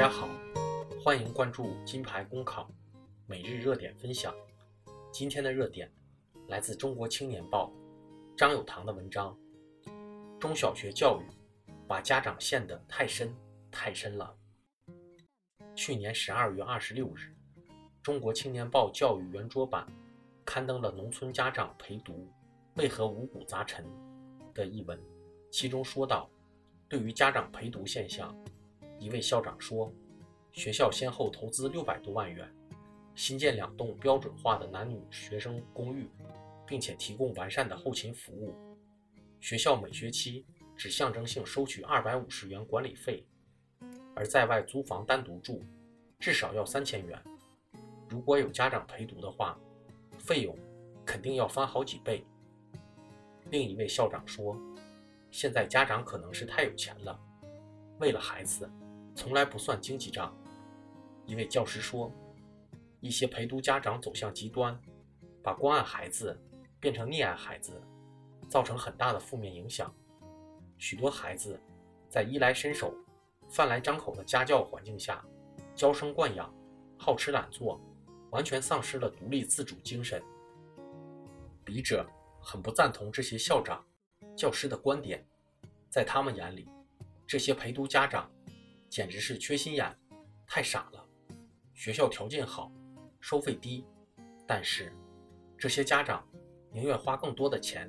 大家好，欢迎关注金牌公考每日热点分享。今天的热点来自《中国青年报》张友堂的文章：中小学教育把家长陷得太深太深了。去年十二月二十六日，《中国青年报》教育圆桌版刊登了农村家长陪读为何五谷杂陈的一文，其中说到，对于家长陪读现象。一位校长说：“学校先后投资六百多万元，新建两栋标准化的男女学生公寓，并且提供完善的后勤服务。学校每学期只象征性收取二百五十元管理费，而在外租房单独住，至少要三千元。如果有家长陪读的话，费用肯定要翻好几倍。”另一位校长说：“现在家长可能是太有钱了，为了孩子。”从来不算经济账。一位教师说：“一些陪读家长走向极端，把关爱孩子变成溺爱孩子，造成很大的负面影响。许多孩子在衣来伸手、饭来张口的家教环境下娇生惯养、好吃懒做，完全丧失了独立自主精神。”笔者很不赞同这些校长、教师的观点，在他们眼里，这些陪读家长。简直是缺心眼，太傻了。学校条件好，收费低，但是这些家长宁愿花更多的钱，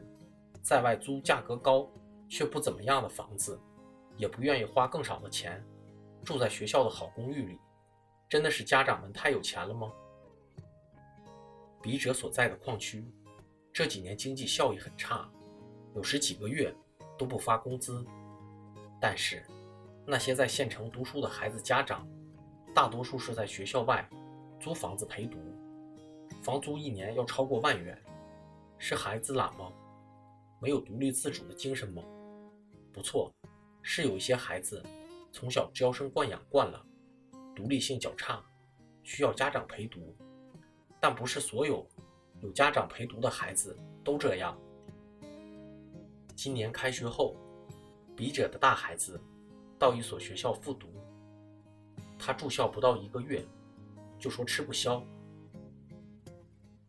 在外租价格高却不怎么样的房子，也不愿意花更少的钱住在学校的好公寓里。真的是家长们太有钱了吗？笔者所在的矿区这几年经济效益很差，有时几个月都不发工资，但是。那些在县城读书的孩子家长，大多数是在学校外租房子陪读，房租一年要超过万元。是孩子懒吗？没有独立自主的精神吗？不错，是有一些孩子从小娇生惯养惯了，独立性较差，需要家长陪读。但不是所有有家长陪读的孩子都这样。今年开学后，笔者的大孩子。到一所学校复读，他住校不到一个月，就说吃不消。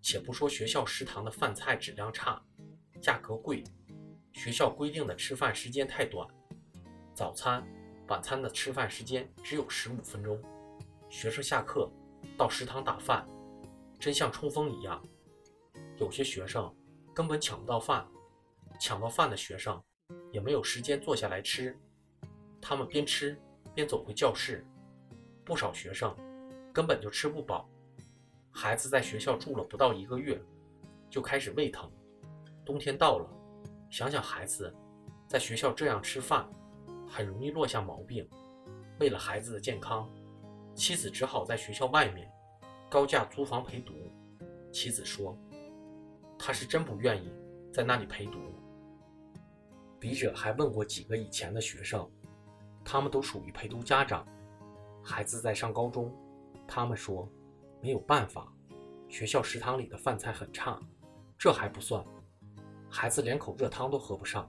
且不说学校食堂的饭菜质量差，价格贵，学校规定的吃饭时间太短，早餐、晚餐的吃饭时间只有十五分钟，学生下课到食堂打饭，真像冲锋一样。有些学生根本抢不到饭，抢到饭的学生也没有时间坐下来吃。他们边吃边走回教室，不少学生根本就吃不饱。孩子在学校住了不到一个月，就开始胃疼。冬天到了，想想孩子在学校这样吃饭，很容易落下毛病。为了孩子的健康，妻子只好在学校外面高价租房陪读。妻子说：“他是真不愿意在那里陪读。”笔者还问过几个以前的学生。他们都属于陪读家长，孩子在上高中，他们说没有办法，学校食堂里的饭菜很差，这还不算，孩子连口热汤都喝不上，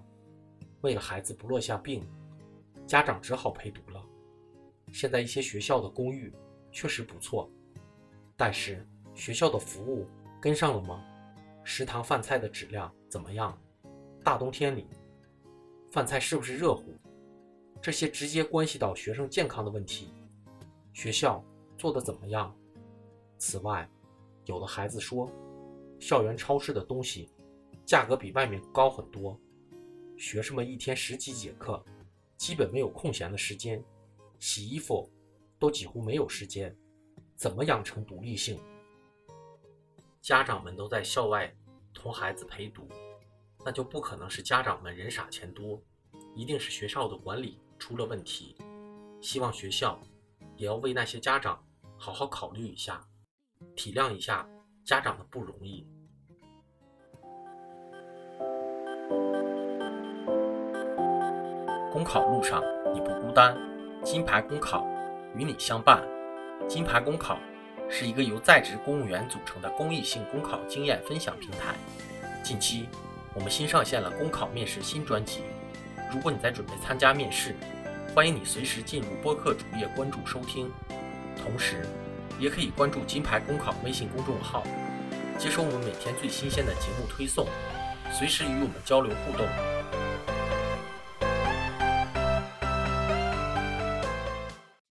为了孩子不落下病，家长只好陪读了。现在一些学校的公寓确实不错，但是学校的服务跟上了吗？食堂饭菜的质量怎么样？大冬天里，饭菜是不是热乎？这些直接关系到学生健康的问题，学校做的怎么样？此外，有的孩子说，校园超市的东西价格比外面高很多，学生们一天十几节课，基本没有空闲的时间，洗衣服都几乎没有时间，怎么养成独立性？家长们都在校外同孩子陪读，那就不可能是家长们人傻钱多，一定是学校的管理。出了问题，希望学校也要为那些家长好好考虑一下，体谅一下家长的不容易。公考路上你不孤单，金牌公考与你相伴。金牌公考是一个由在职公务员组成的公益性公考经验分享平台。近期我们新上线了公考面试新专辑，如果你在准备参加面试。欢迎你随时进入播客主页关注收听，同时也可以关注金牌公考微信公众号，接收我们每天最新鲜的节目推送，随时与我们交流互动。